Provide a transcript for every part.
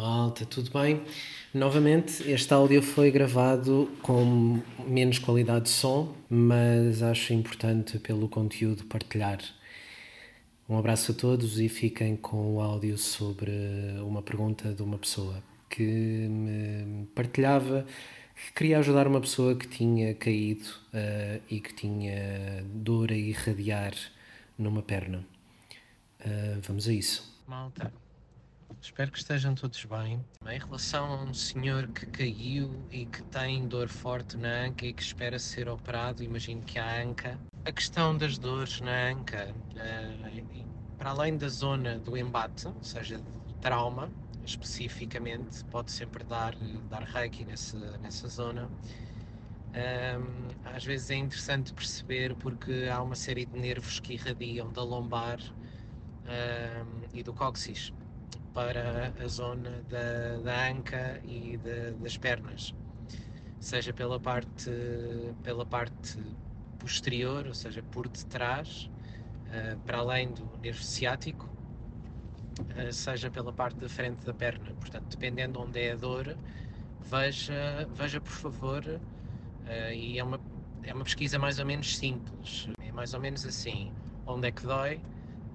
Malta, tudo bem? Novamente, este áudio foi gravado com menos qualidade de som, mas acho importante pelo conteúdo partilhar. Um abraço a todos e fiquem com o áudio sobre uma pergunta de uma pessoa que me partilhava que queria ajudar uma pessoa que tinha caído uh, e que tinha dor a irradiar numa perna. Uh, vamos a isso. Malta, espero que estejam todos bem. Em relação a um senhor que caiu e que tem dor forte na anca e que espera ser operado, imagino que a anca. A questão das dores na anca, uh, para além da zona do embate, ou seja, do trauma, especificamente, pode sempre dar, dar reiki nessa, nessa zona. Às vezes é interessante perceber porque há uma série de nervos que irradiam da lombar e do cóccix para a zona da, da anca e de, das pernas, seja pela parte, pela parte posterior, ou seja, por detrás, uh, para além do nervo ciático, uh, seja pela parte da frente da perna. Portanto, dependendo onde é a dor, veja, veja por favor, uh, e é uma, é uma pesquisa mais ou menos simples, é mais ou menos assim, onde é que dói,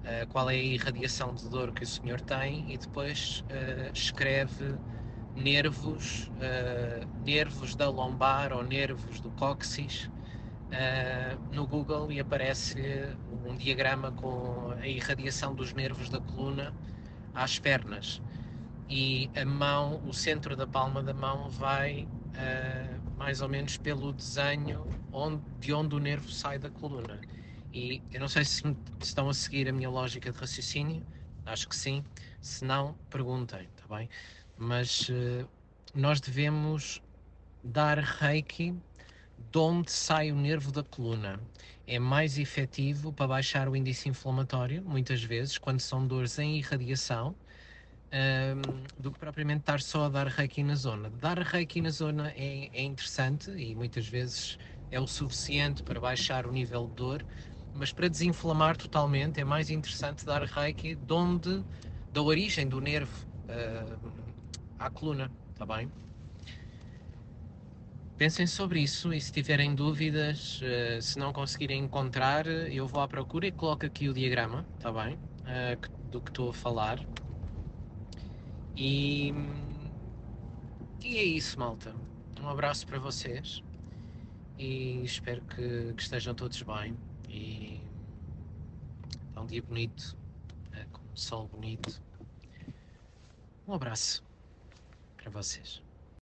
uh, qual é a irradiação de dor que o senhor tem e depois uh, escreve nervos, uh, nervos da lombar ou nervos do cóccix no Google e aparece-lhe um diagrama com a irradiação dos nervos da coluna às pernas. E a mão, o centro da palma da mão vai mais ou menos pelo desenho onde, de onde o nervo sai da coluna. E eu não sei se estão a seguir a minha lógica de raciocínio, acho que sim. Se não, perguntem, está bem? Mas uh, nós devemos dar reiki de onde sai o nervo da coluna. É mais efetivo para baixar o índice inflamatório, muitas vezes, quando são dores em irradiação, um, ehm, do que propriamente estar só a dar reiki na zona. Dar reiki na zona é, é interessante e muitas vezes é o suficiente para baixar o nível de dor, mas para desinflamar totalmente é mais interessante dar reiki de onde, da origem do nervo uh, à coluna, está bem? Pensem sobre isso e se tiverem dúvidas, uh, se não conseguirem encontrar, eu vou à procura e coloco aqui o diagrama, está bem? Uh, do que estou a falar. E, e é isso, malta. Um abraço para vocês e espero que, que estejam todos bem. E é um dia bonito, é, com um sol bonito. Um abraço para vocês.